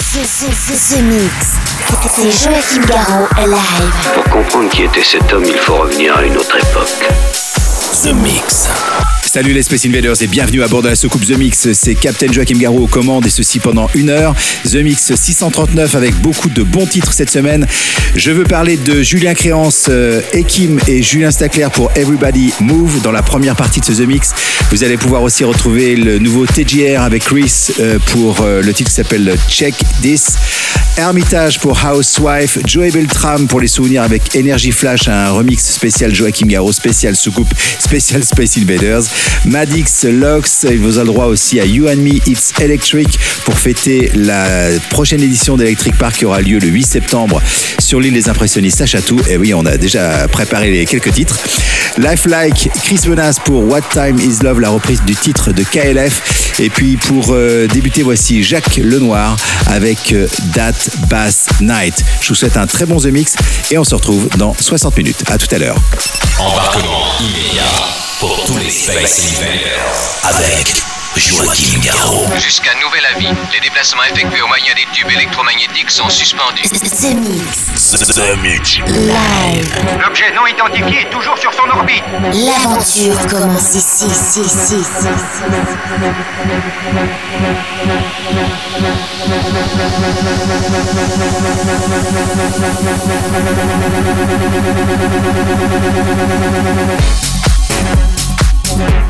C'est Joachim live. Pour comprendre qui était cet homme, il faut revenir à une autre époque. The Mix. Salut les Space Invaders et bienvenue à bord de la soucoupe The Mix. C'est Captain Joachim Garou aux commandes et ceci pendant une heure. The Mix 639 avec beaucoup de bons titres cette semaine. Je veux parler de Julien Créance, euh, Ekim et Julien Stacler pour Everybody Move dans la première partie de ce The Mix. Vous allez pouvoir aussi retrouver le nouveau TGR avec Chris euh, pour euh, le titre qui s'appelle Check This. Hermitage pour Housewife. Joey Beltram pour les souvenirs avec Energy Flash, un remix spécial Joachim Garou, spécial soucoupe, spécial Space Invaders. Madix Lux, il vous a le droit aussi à You and Me It's Electric pour fêter la prochaine édition d'Electric Park qui aura lieu le 8 septembre sur l'île des impressionnistes à Chatou. Et oui, on a déjà préparé les quelques titres. Lifelike, Chris Menas pour What Time Is Love, la reprise du titre de KLF. Et puis pour euh, débuter, voici Jacques Lenoir avec euh, That Bass Night. Je vous souhaite un très bon The Mix et on se retrouve dans 60 minutes. À tout à l'heure. Embarquement immédiat pour tous les Space Invaders. Avec Joachim Garraud. Jusqu'à nouvel avis, les déplacements effectués au moyen des tubes électromagnétiques sont suspendus. The Mix. The Mix. Live. L'objet non identifié est toujours sur son orbite. L'aventure commence ici, ici, ici, ici. now.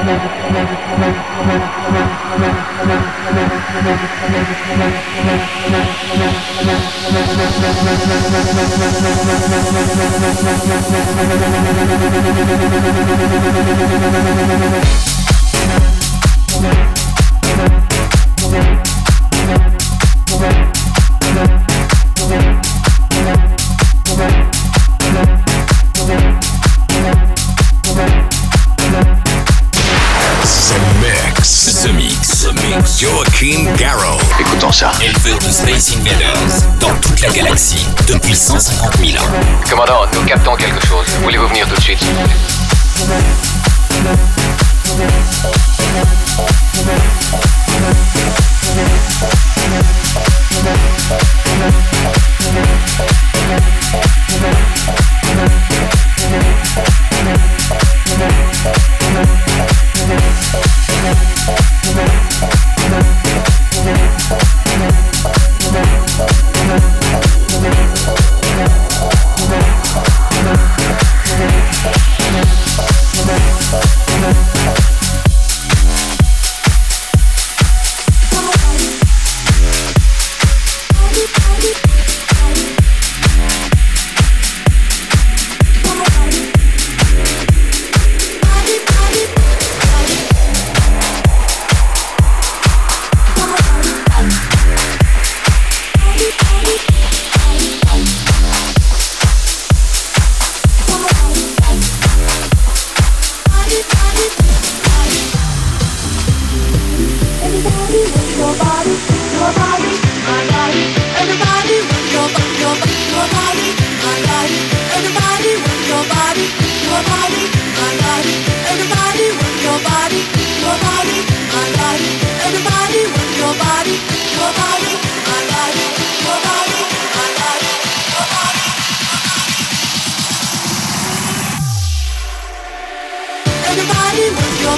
The 150 000 ans. Commandant, nous captons quelque chose. Voulez-vous venir tout de suite?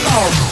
Oh.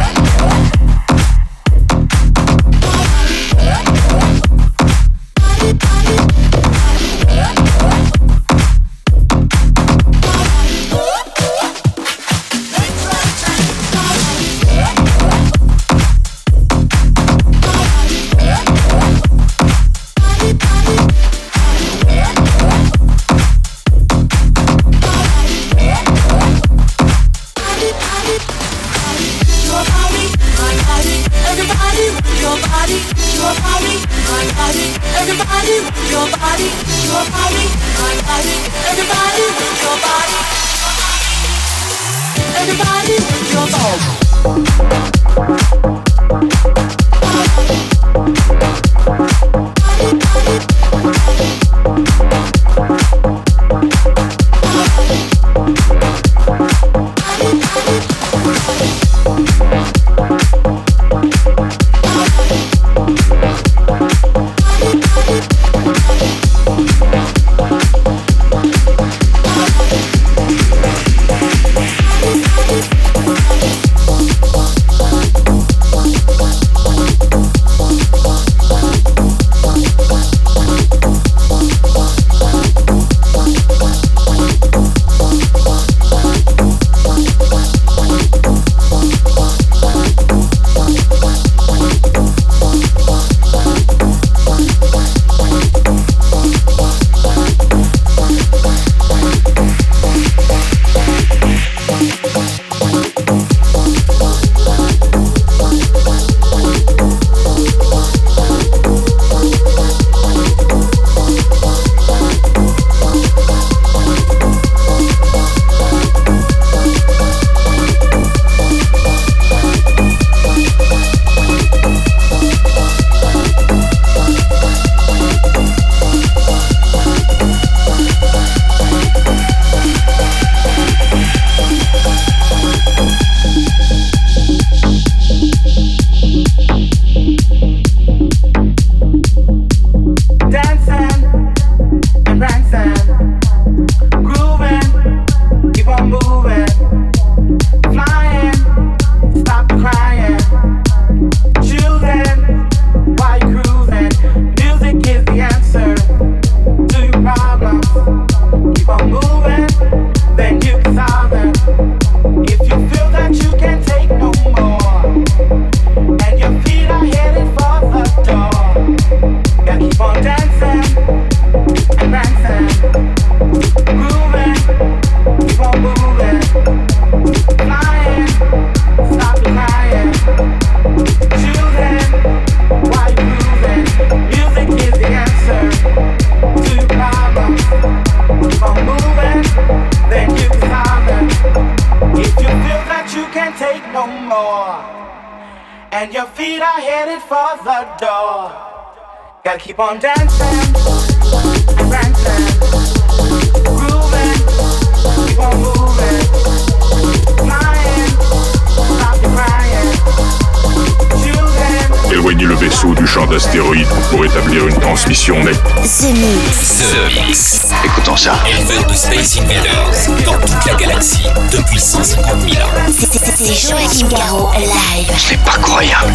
Vaisseau du champ d'astéroïdes pour établir une transmission nette. The Mix. The Mix. Écoutons ça. Éleveur de Space Invaders dans toute la galaxie depuis 150 000 ans. C'est- Joachim Garraud live. C'est pas croyable.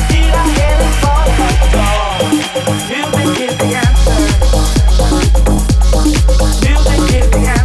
Music is the answer. Music is the answer.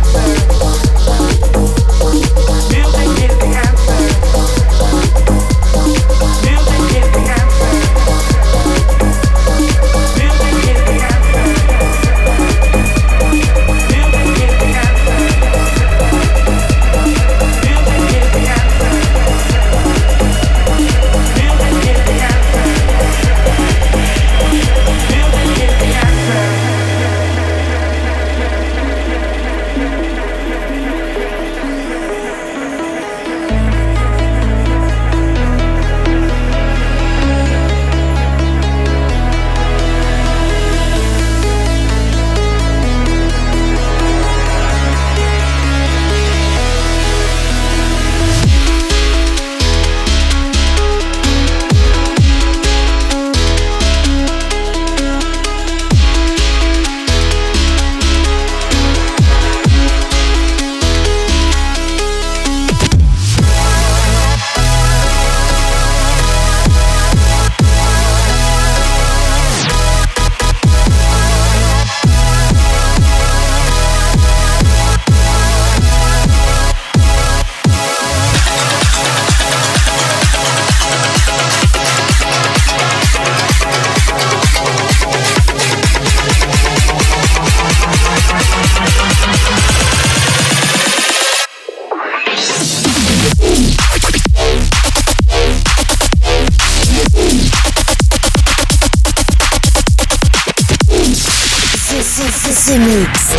The, Mix.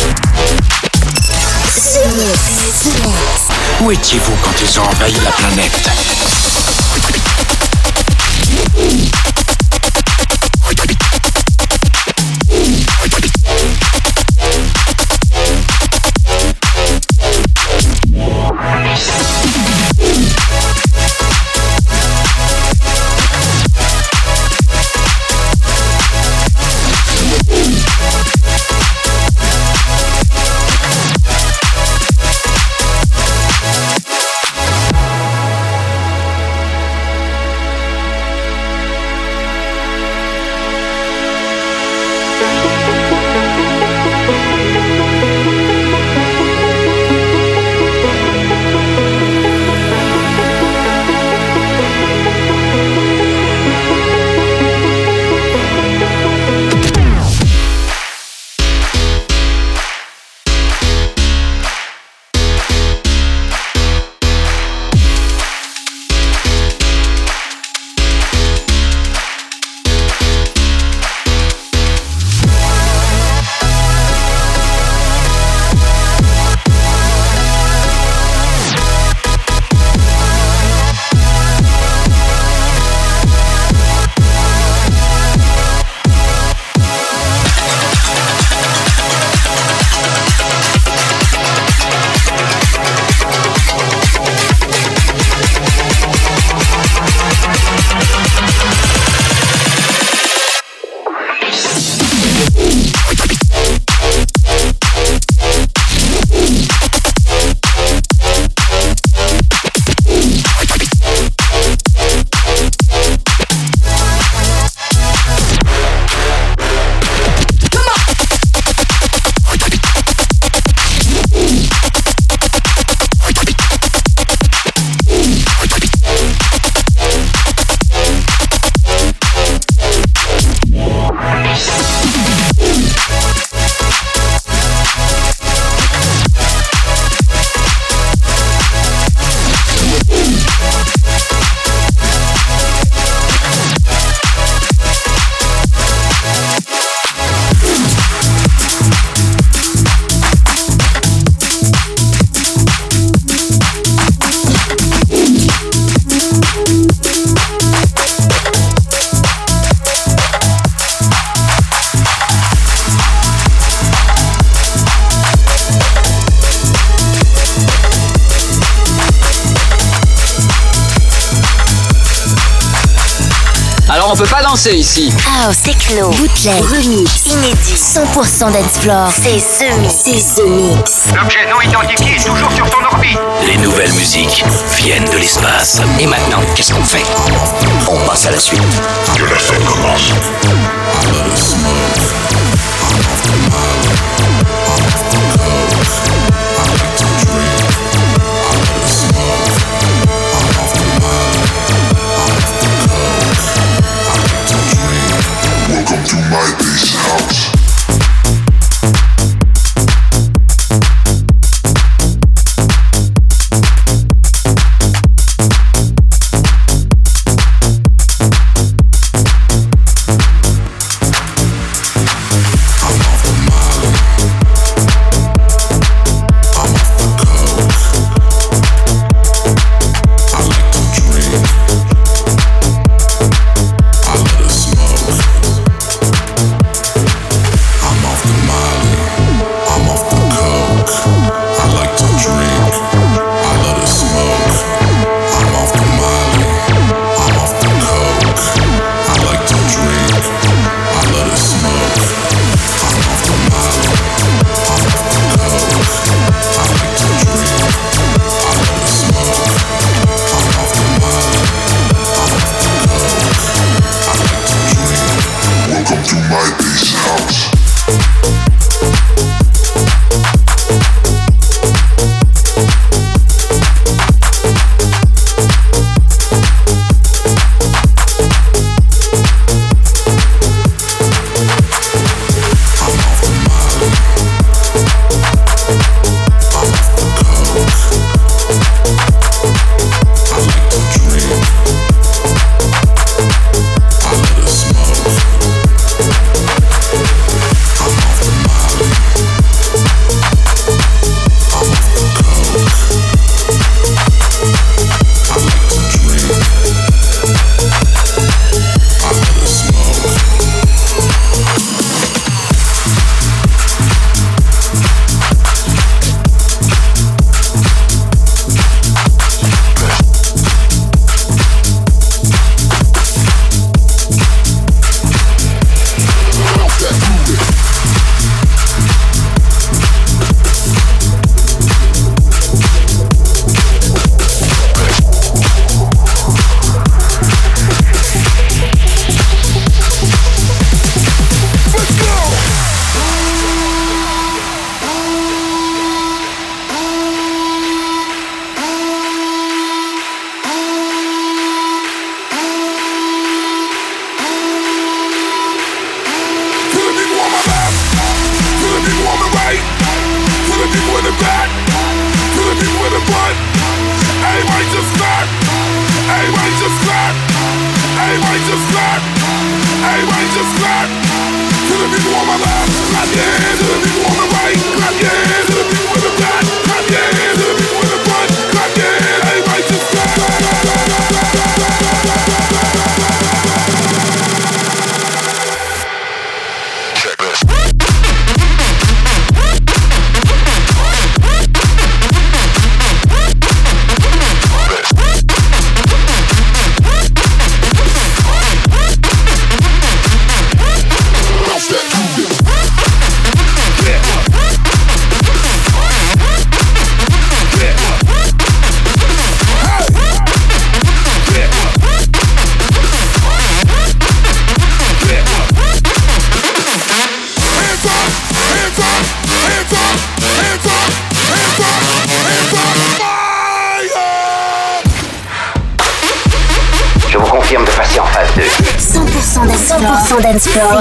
The Mix. Où étiez-vous quand ils ont envahi la planète? House, techno, bootleg, remix, inédit, 100% dance floor. C'est The Mix. C'est Mix. L'objet non identifié est toujours sur ton orbite. Les nouvelles musiques viennent de l'espace. Et maintenant, qu'est-ce qu'on fait? On passe à la suite. Que la fête commence.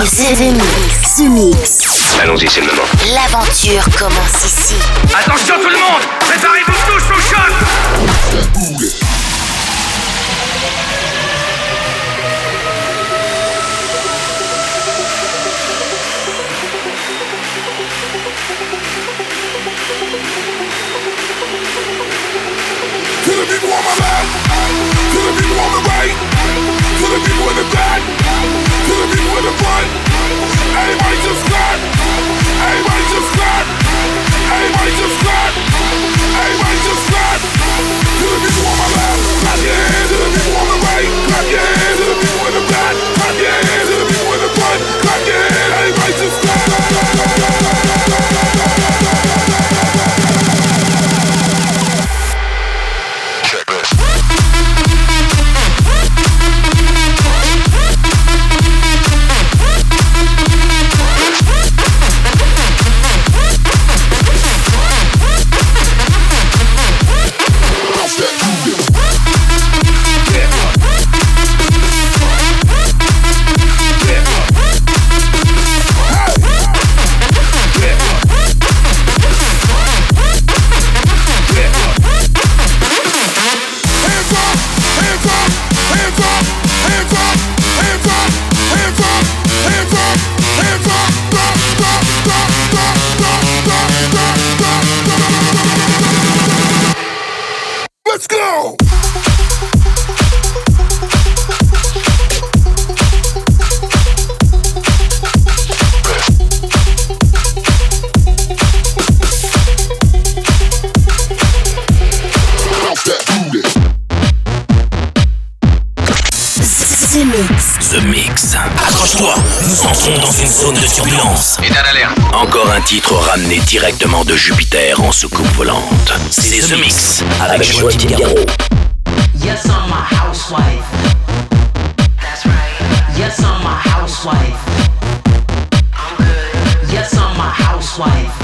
C'est The Mix. The Mix. Allons-y, c'est le moment. L'aventure commence ici. Attention tout le monde Préparez-vous tous au choc To the people on my left, to the people on the right, to the people in the back, the front. Everybody just clap. Everybody just clap. Everybody just clap. Everybody just clap. To the people on my left, clap your hands. To the people on the right, clap your hands. To the people The Mix. The Mix. Accroche-toi, nous entrons dans une zone de turbulence. État d'alerte. Encore un titre ramené directement de Jupiter en soucoupe volante. C'est The, Mix avec, avec Joaquin Yes, I'm my housewife. That's right. Yes, I'm my housewife. I'm good. Yes, I'm my housewife.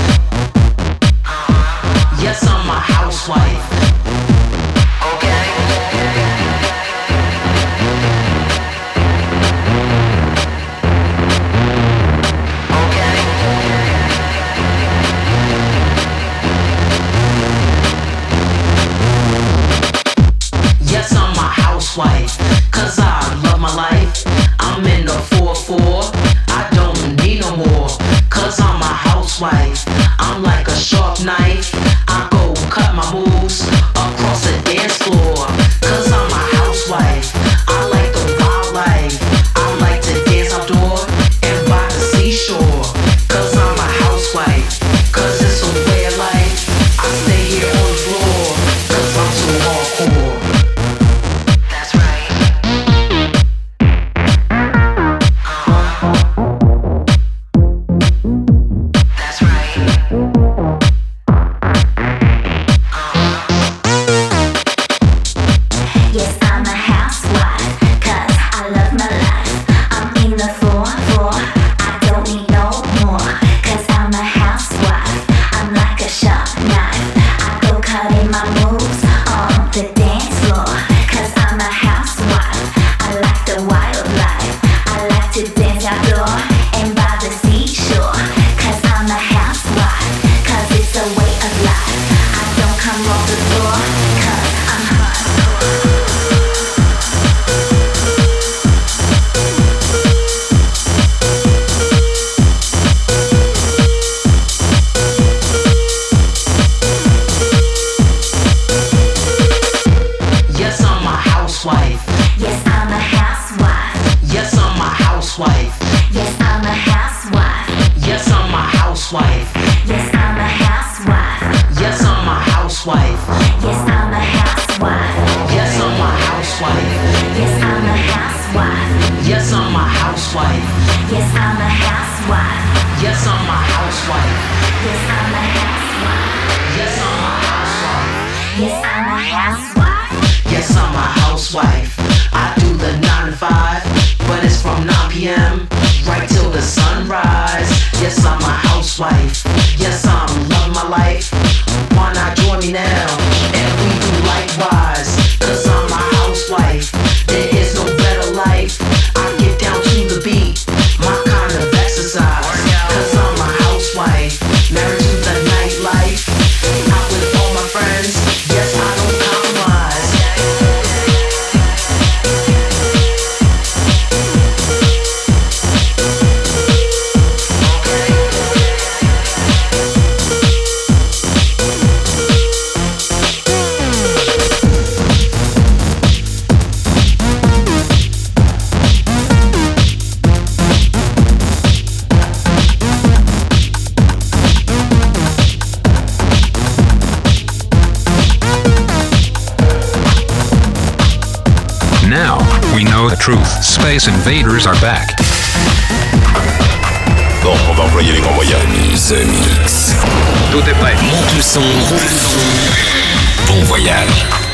We know the truth. Space invaders are back. Bon, on va les grands Tout est prêt. Monte le son. Bon voyage.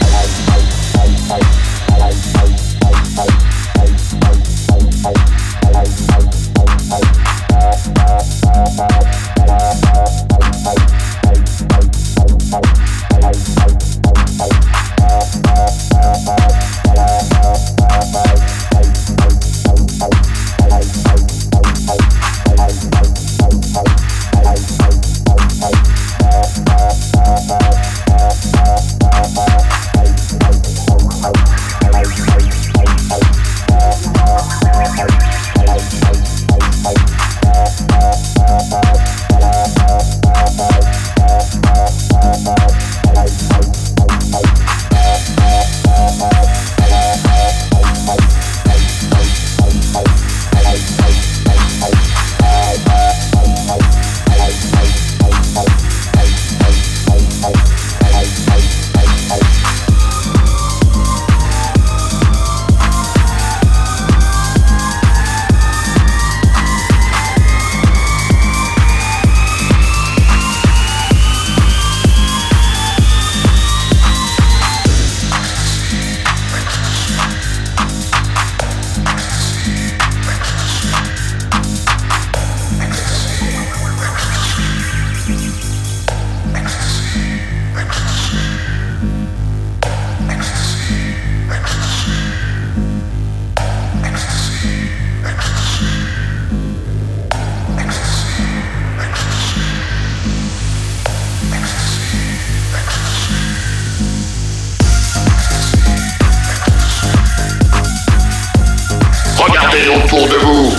Pour debout.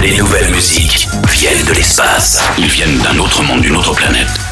Les nouvelles musiques viennent de l'espace. Ils viennent d'un autre monde, d'une autre planète.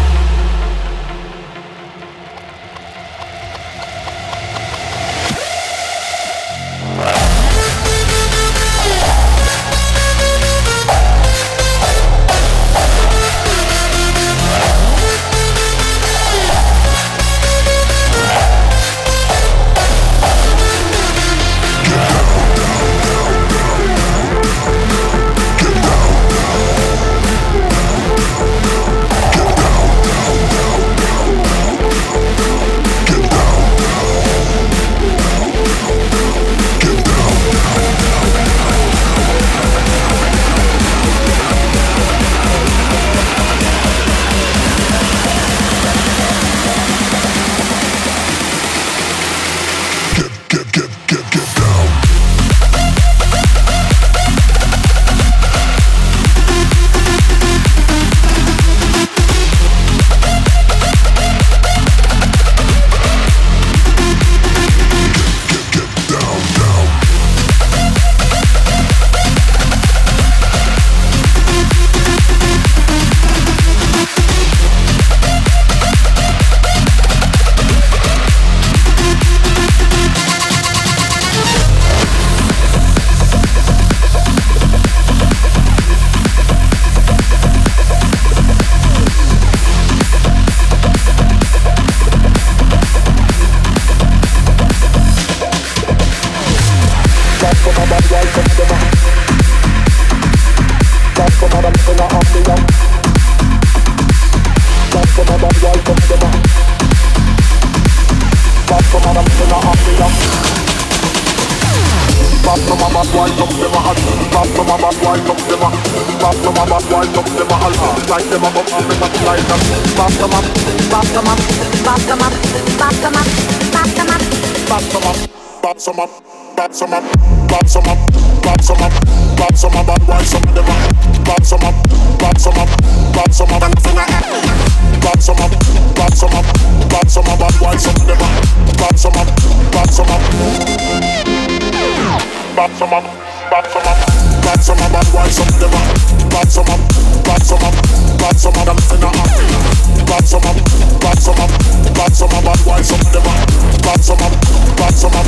some up, bad some up, bad some up, bad some up, bad some up, bad wife some of them up, bad some up, bad some up, bad some up, bad some up, bad some up, bad some up, bad wife some of them up, bad some up, bad some up, bad some up, bad some up, bad some up, bad wife some of them up. Bad some up, bad some up, bad some up.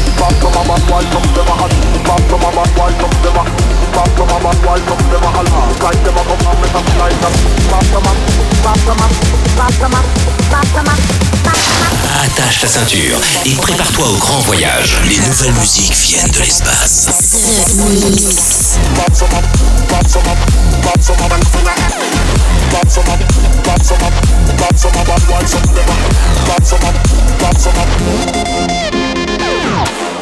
Attache ta ceinture et prépare-toi au grand voyage. Les nouvelles musiques viennent de l'espace.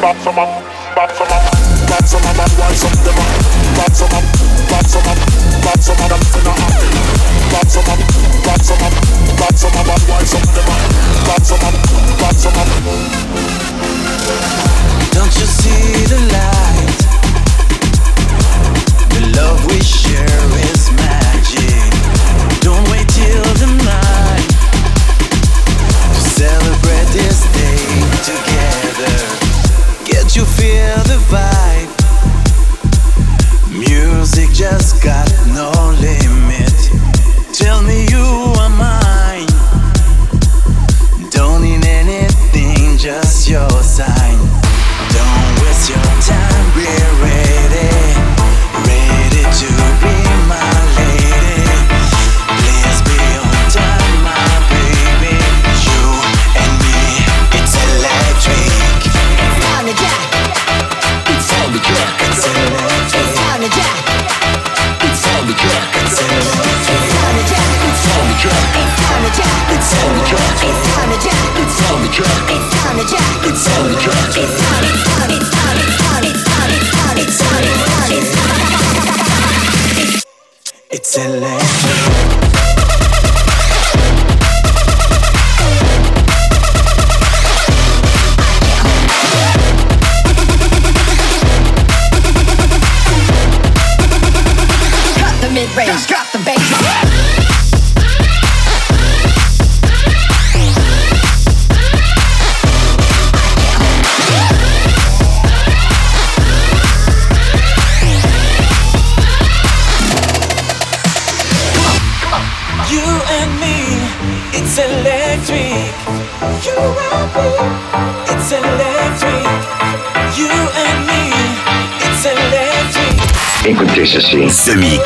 Bop some up, bop some up, bop some up, and wind some them up. Bop some up, bop some up, bop some up, and finna up. Bop some up, bop some up, bop some up, and wind some them up. Bop some up, bop some up.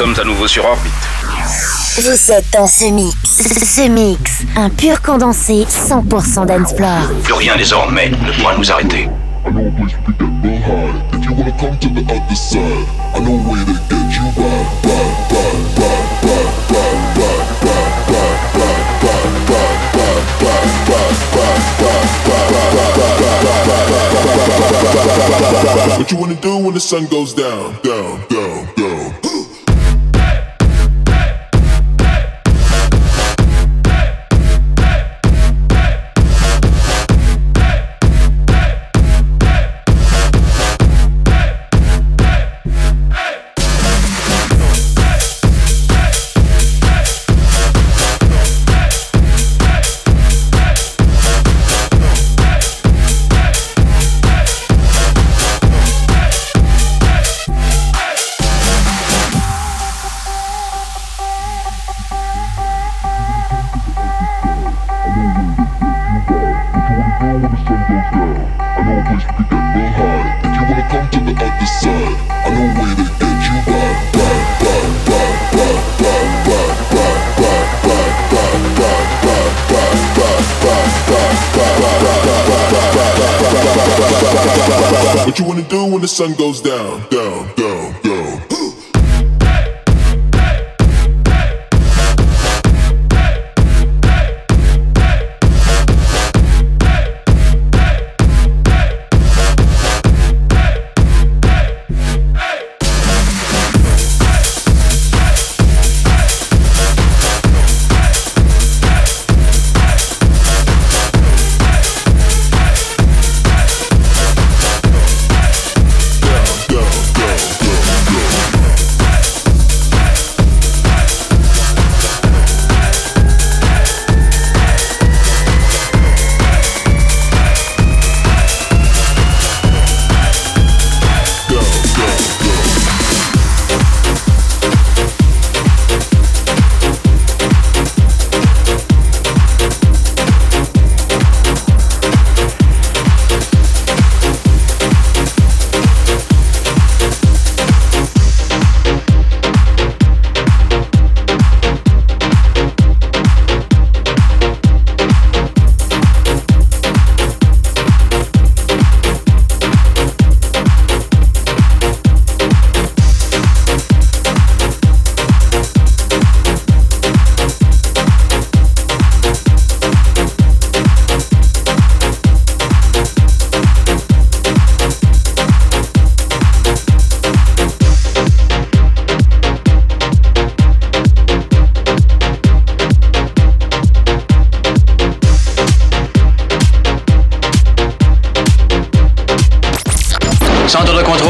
Sommes à nouveau sur orbite. Vous êtes dans ce mix. Ce mix, un pur condensé 100% dance floor. Plus rien désormais ne pourra nous arrêter. I know a place we can get real high. If you wanna come to the other side, I know a way to get What you wanna do when the sun goes down? Sun goes down, down?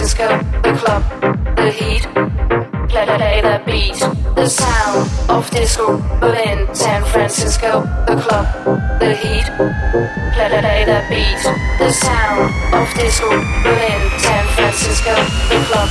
Francisco, the club, the heat, play, play the beat. The sound of disco, Berlin, San Francisco, the club, the heat, play, play the beat. The sound of disco, Berlin, San Francisco, the club,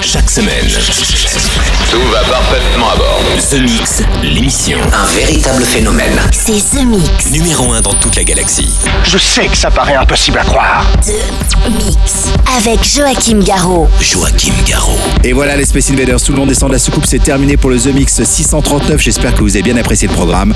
Chaque semaine, Tout va parfaitement à bord. The Mix, Un véritable phénomène. C'est The Mix. Numéro 1 dans toute la galaxie. Je sais que ça paraît impossible à croire. The Mix. Avec Joachim Garraud. Joachim Garraud. Et voilà les Space Invaders, tout le long descend de la soucoupe, c'est terminé pour le The Mix 639. J'espère que vous avez bien apprécié le programme.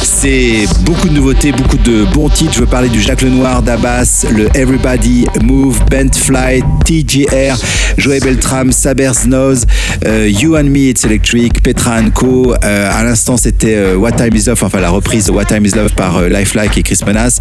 C'est beaucoup de nouveautés, beaucoup de bons titres. Je veux parler du Jacques Lenoir, d'Abbas, le Everybody Move, Bent Fly, TGR, Joey Beltram, Saber Snows, euh, You and Me, Me It's Electric, Petra Co. Euh, à l'instant, c'était euh, What Time Is Love, enfin la reprise de What Time Is Love par euh, Lifelike et Chris Menas.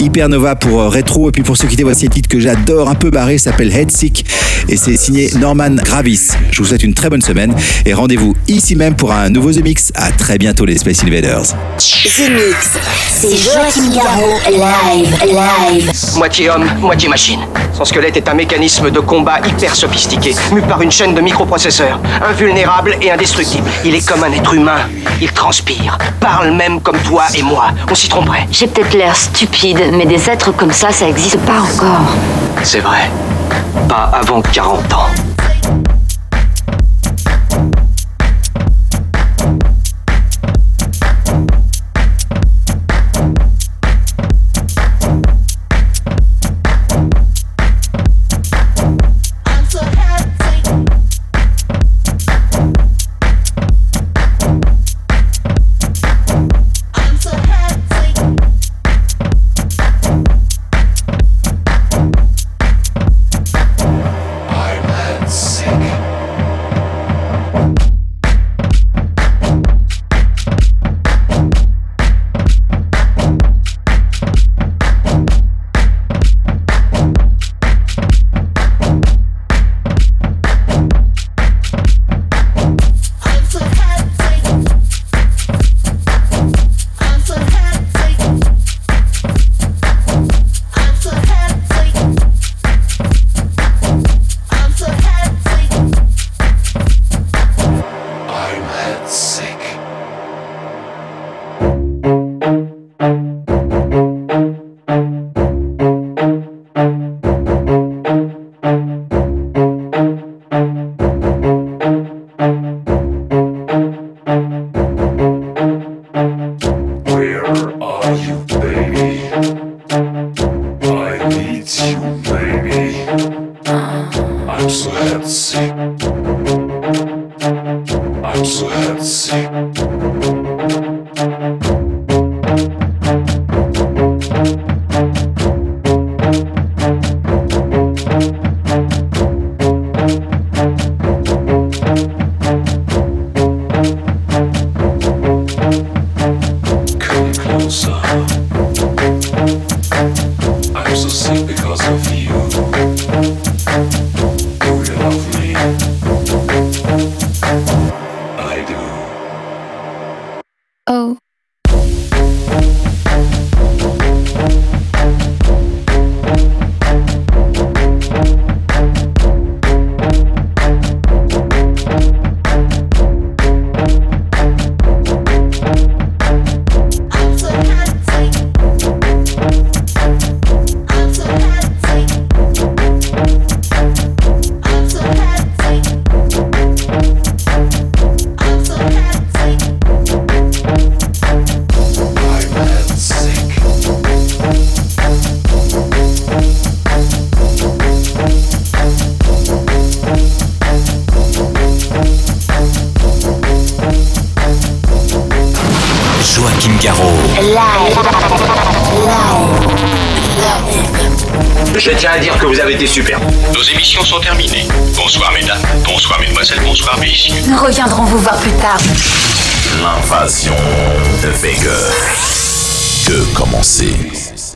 Hypernova pour euh, Retro. Et puis pour se quitter, voici un titre que j'adore, un peu barré, s'appelle Headsick. Et c'est signé Norman Gravis. Je vous souhaite une très bonne semaine et rendez-vous ici même pour un nouveau The Mix. À très bientôt les Space Invaders. The Mix, c'est Joachim Garraud, live, live. Moitié homme, moitié machine. Son squelette est un mécanisme de combat hyper sophistiqué, mu par une chaîne de microprocesseurs, invulnérable et indestructible. Il est comme un être humain. Il transpire, parle même comme toi et moi. On s'y tromperait. J'ai peut-être l'air stupide, mais des êtres comme ça, ça existe pas encore. C'est vrai. Pas avant 40 ans.